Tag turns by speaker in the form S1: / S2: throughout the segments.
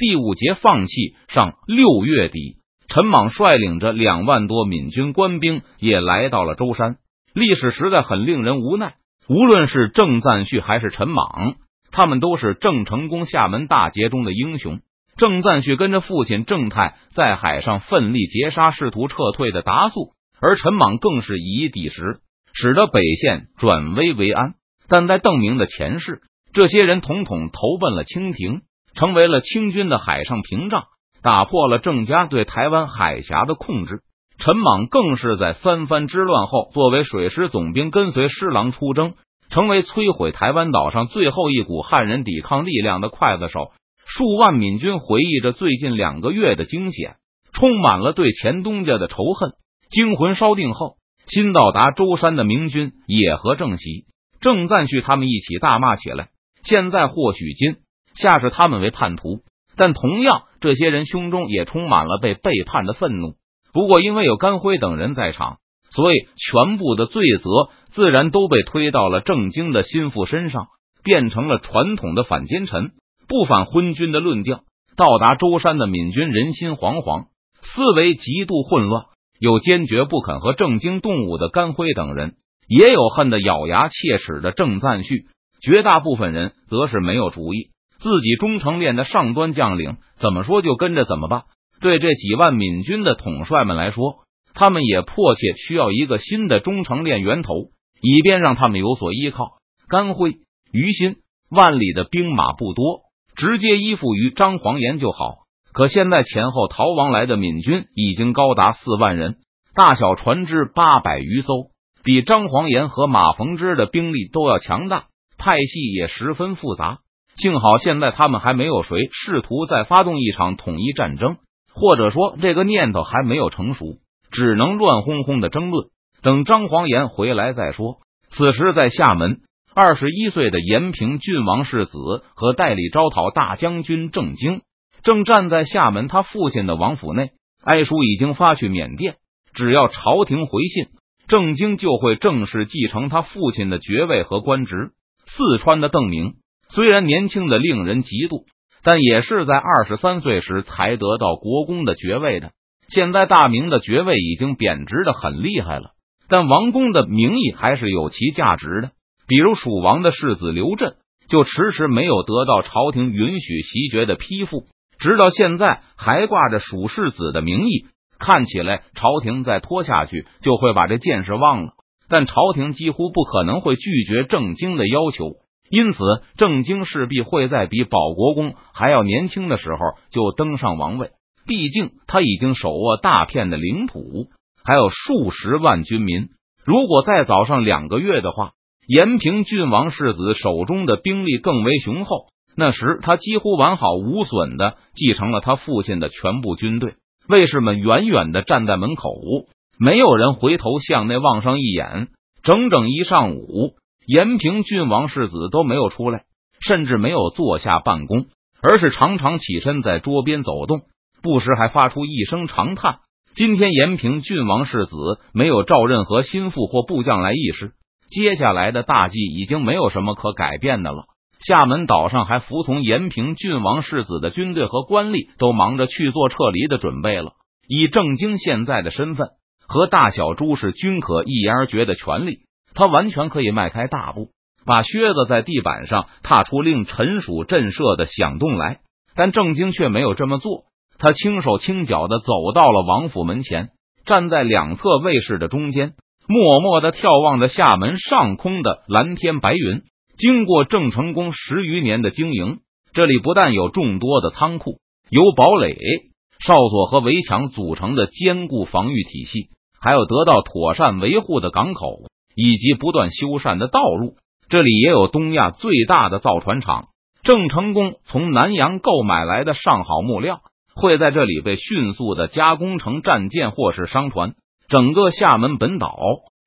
S1: 第五节放弃。上六月底，陈莽率领着两万多闽军官兵也来到了舟山。历史实在很令人无奈，无论是郑赞旭还是陈莽，他们都是郑成功厦门大捷中的英雄。郑赞旭跟着父亲郑泰在海上奋力截杀试图撤退的达素，而陈莽更是以一抵十，使得北线转危为安。但在邓明的前世，这些人统统投奔了清廷，成为了清军的海上屏障，打破了郑家对台湾海峡的控制。陈莽更是在三藩之乱后，作为水师总兵，跟随施琅出征，成为摧毁台湾岛上最后一股汉人抵抗力量的刽子手。数万闽军回忆着最近两个月的惊险，充满了对前东家的仇恨。惊魂稍定后，新到达舟山的明军也和郑喜、郑赞旭他们一起大骂起来。现在或许今下视他们为叛徒，但同样，这些人胸中也充满了被背叛的愤怒。不过，因为有甘辉等人在场，所以全部的罪责自然都被推到了郑经的心腹身上，变成了传统的反奸臣。不反昏君的论调，到达舟山的闽军人心惶惶，思维极度混乱。有坚决不肯和郑经动武的甘辉等人，也有恨得咬牙切齿的郑赞旭。绝大部分人则是没有主意，自己忠诚练的上端将领怎么说就跟着怎么办。对这几万闽军的统帅们来说，他们也迫切需要一个新的忠诚练源头，以便让他们有所依靠。甘辉、于心、万里的兵马不多。直接依附于张黄岩就好。可现在前后逃亡来的闽军已经高达四万人，大小船只八百余艘，比张黄岩和马逢之的兵力都要强大，派系也十分复杂。幸好现在他们还没有谁试图再发动一场统一战争，或者说这个念头还没有成熟，只能乱哄哄的争论，等张黄岩回来再说。此时在厦门。二十一岁的延平郡王世子和代理招讨大将军郑经正站在厦门他父亲的王府内，哀书已经发去缅甸，只要朝廷回信，郑经就会正式继承他父亲的爵位和官职。四川的邓明虽然年轻的令人嫉妒，但也是在二十三岁时才得到国公的爵位的。现在大明的爵位已经贬值的很厉害了，但王公的名义还是有其价值的。比如蜀王的世子刘震，就迟迟没有得到朝廷允许袭爵的批复，直到现在还挂着蜀世子的名义。看起来朝廷再拖下去就会把这件事忘了，但朝廷几乎不可能会拒绝郑经的要求，因此郑经势必会在比保国公还要年轻的时候就登上王位。毕竟他已经手握大片的领土，还有数十万军民。如果再早上两个月的话，延平郡王世子手中的兵力更为雄厚，那时他几乎完好无损的继承了他父亲的全部军队。卫士们远远的站在门口，没有人回头向内望上一眼。整整一上午，延平郡王世子都没有出来，甚至没有坐下办公，而是常常起身在桌边走动，不时还发出一声长叹。今天延平郡王世子没有召任何心腹或部将来议事。接下来的大计已经没有什么可改变的了。厦门岛上还服从延平郡王世子的军队和官吏都忙着去做撤离的准备了。以郑经现在的身份和大小诸事均可一言而决的权利，他完全可以迈开大步，把靴子在地板上踏出令陈属震慑的响动来。但郑经却没有这么做，他轻手轻脚的走到了王府门前，站在两侧卫士的中间。默默的眺望着厦门上空的蓝天白云。经过郑成功十余年的经营，这里不但有众多的仓库，由堡垒、哨所和围墙组成的坚固防御体系，还有得到妥善维护的港口以及不断修缮的道路。这里也有东亚最大的造船厂。郑成功从南洋购买来的上好木料，会在这里被迅速的加工成战舰或是商船。整个厦门本岛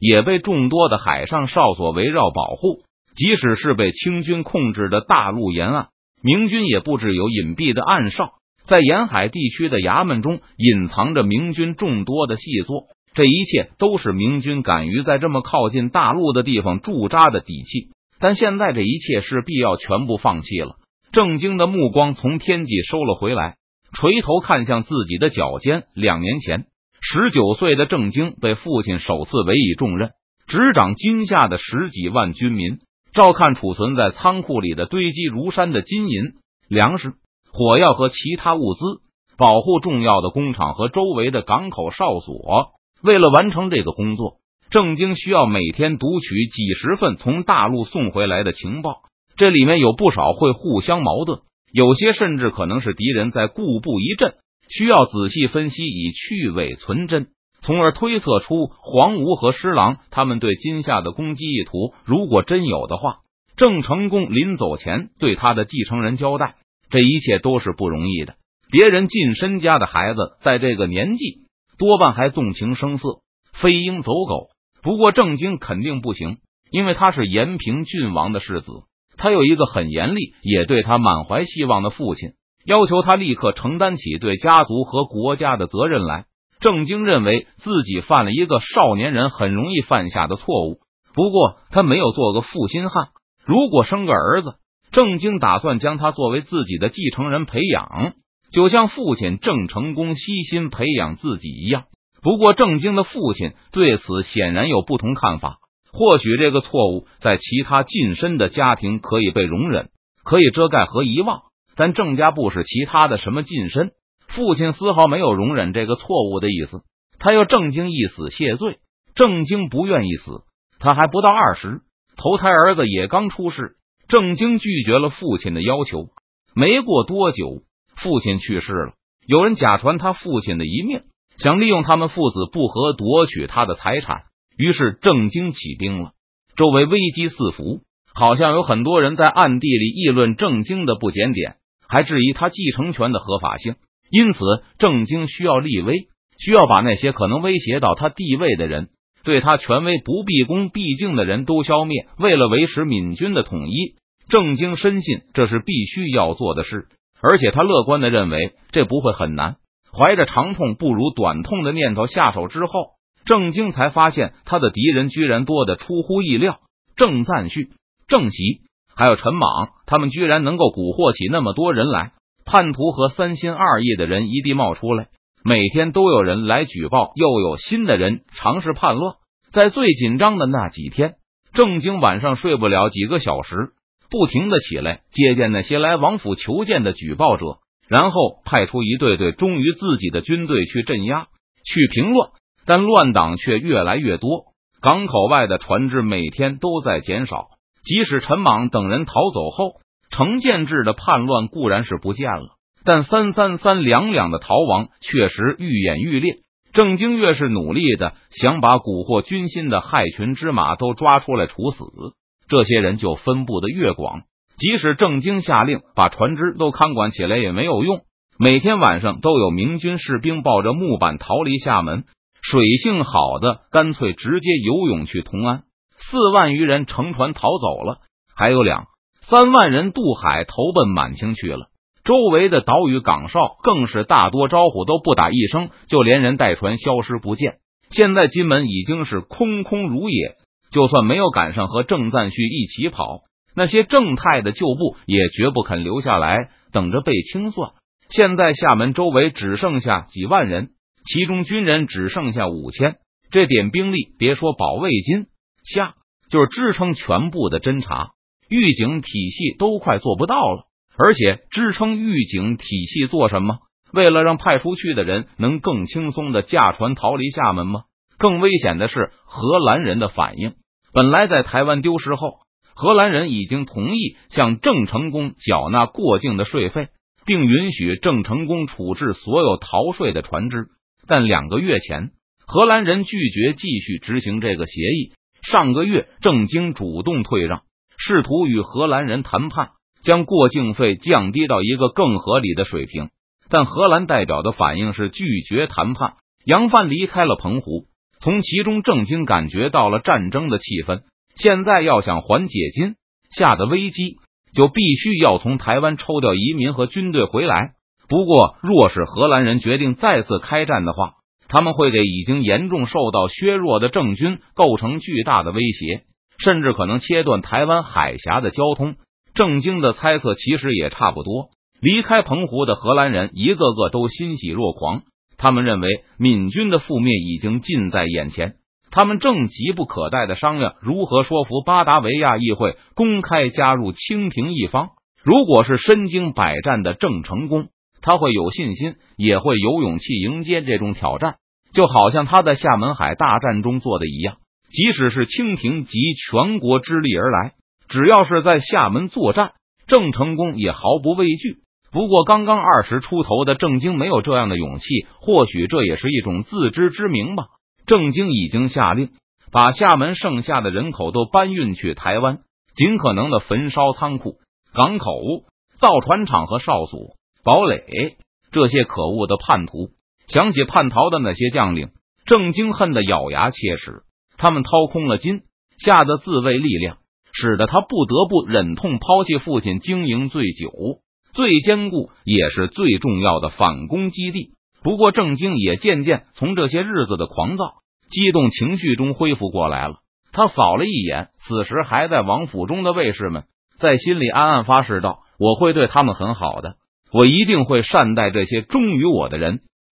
S1: 也被众多的海上哨所围绕保护，即使是被清军控制的大陆沿岸，明军也布置有隐蔽的暗哨，在沿海地区的衙门中隐藏着明军众多的细作。这一切都是明军敢于在这么靠近大陆的地方驻扎的底气。但现在这一切势必要全部放弃了。郑经的目光从天际收了回来，垂头看向自己的脚尖。两年前，十九岁的郑经被父亲首次委以重任，执掌金夏的十几万军民，照看储存在仓库里的堆积如山的金银、粮食、火药和其他物资，保护重要的工厂和周围的港口哨所。为了完成这个工作。郑经需要每天读取几十份从大陆送回来的情报，这里面有不少会互相矛盾，有些甚至可能是敌人在固步一阵，需要仔细分析以去伪存真，从而推测出黄吴和施琅他们对金夏的攻击意图。如果真有的话，郑成功临走前对他的继承人交代，这一切都是不容易的。别人近身家的孩子，在这个年纪多半还纵情声色，飞鹰走狗。不过郑经肯定不行，因为他是延平郡王的世子，他有一个很严厉，也对他满怀希望的父亲，要求他立刻承担起对家族和国家的责任来。郑经认为自己犯了一个少年人很容易犯下的错误，不过他没有做个负心汉。如果生个儿子，郑经打算将他作为自己的继承人培养，就像父亲郑成功悉心培养自己一样。不过，郑经的父亲对此显然有不同看法。或许这个错误在其他近身的家庭可以被容忍，可以遮盖和遗忘，但郑家不是其他的什么近身，父亲丝毫没有容忍这个错误的意思。他要郑经一死谢罪。郑经不愿意死，他还不到二十，头胎儿子也刚出世。郑经拒绝了父亲的要求。没过多久，父亲去世了，有人假传他父亲的遗命。想利用他们父子不和夺取他的财产，于是郑经起兵了。周围危机四伏，好像有很多人在暗地里议论郑经的不检点，还质疑他继承权的合法性。因此，郑经需要立威，需要把那些可能威胁到他地位的人、对他权威不毕恭毕敬的人都消灭。为了维持闽军的统一，郑经深信这是必须要做的事，而且他乐观的认为这不会很难。怀着长痛不如短痛的念头下手之后，郑经才发现他的敌人居然多的出乎意料。郑赞旭、郑琦还有陈莽，他们居然能够蛊惑起那么多人来。叛徒和三心二意的人一地冒出来，每天都有人来举报，又有新的人尝试叛乱。在最紧张的那几天，郑经晚上睡不了几个小时，不停的起来接见那些来王府求见的举报者。然后派出一队队忠于自己的军队去镇压、去平乱，但乱党却越来越多。港口外的船只每天都在减少。即使陈莽等人逃走后，程建制的叛乱固然是不见了，但三三三两两的逃亡确实愈演愈烈。郑经越是努力的想把蛊惑军心的害群之马都抓出来处死，这些人就分布的越广。即使郑经下令把船只都看管起来也没有用。每天晚上都有明军士兵抱着木板逃离厦门，水性好的干脆直接游泳去同安。四万余人乘船逃走了，还有两三万人渡海投奔满清去了。周围的岛屿港哨更是大多招呼都不打一声，就连人带船消失不见。现在金门已经是空空如也，就算没有赶上和郑赞旭一起跑。那些正太的旧部也绝不肯留下来等着被清算。现在厦门周围只剩下几万人，其中军人只剩下五千。这点兵力，别说保卫金下，就是支撑全部的侦查狱警体系都快做不到了。而且支撑狱警体系做什么？为了让派出去的人能更轻松的驾船逃离厦门吗？更危险的是荷兰人的反应。本来在台湾丢失后。荷兰人已经同意向郑成功缴纳过境的税费，并允许郑成功处置所有逃税的船只。但两个月前，荷兰人拒绝继续执行这个协议。上个月，郑经主动退让，试图与荷兰人谈判，将过境费降低到一个更合理的水平。但荷兰代表的反应是拒绝谈判。杨帆离开了澎湖，从其中，郑经感觉到了战争的气氛。现在要想缓解今夏的危机，就必须要从台湾抽调移民和军队回来。不过，若是荷兰人决定再次开战的话，他们会给已经严重受到削弱的郑军构成巨大的威胁，甚至可能切断台湾海峡的交通。郑经的猜测其实也差不多。离开澎湖的荷兰人一个个都欣喜若狂，他们认为闽军的覆灭已经近在眼前，他们正急不可待的商量如何说服巴达维亚议会公开加入清廷一方。如果是身经百战的郑成功，他会有信心，也会有勇气迎接这种挑战，就好像他在厦门海大战中做的一样。即使是清廷集全国之力而来，只要是在厦门作战，郑成功也毫不畏惧。不过，刚刚二十出头的郑经没有这样的勇气，或许这也是一种自知之明吧。郑经已经下令，把厦门剩下的人口都搬运去台湾，尽可能的焚烧仓库、港口、造船厂和哨所、堡垒。这些可恶的叛徒，想起叛逃的那些将领，郑经恨得咬牙切齿。他们掏空了金下的自卫力量，使得他不得不忍痛抛弃父亲经营醉酒、最坚固也是最重要的反攻基地。不过，郑经也渐渐从这些日子的狂躁、激动情绪中恢复过来了。他扫了一眼此时还在王府中的卫士们，在心里暗暗发誓道：“我会对他们很好的，我一定会善待这些忠于我的人。”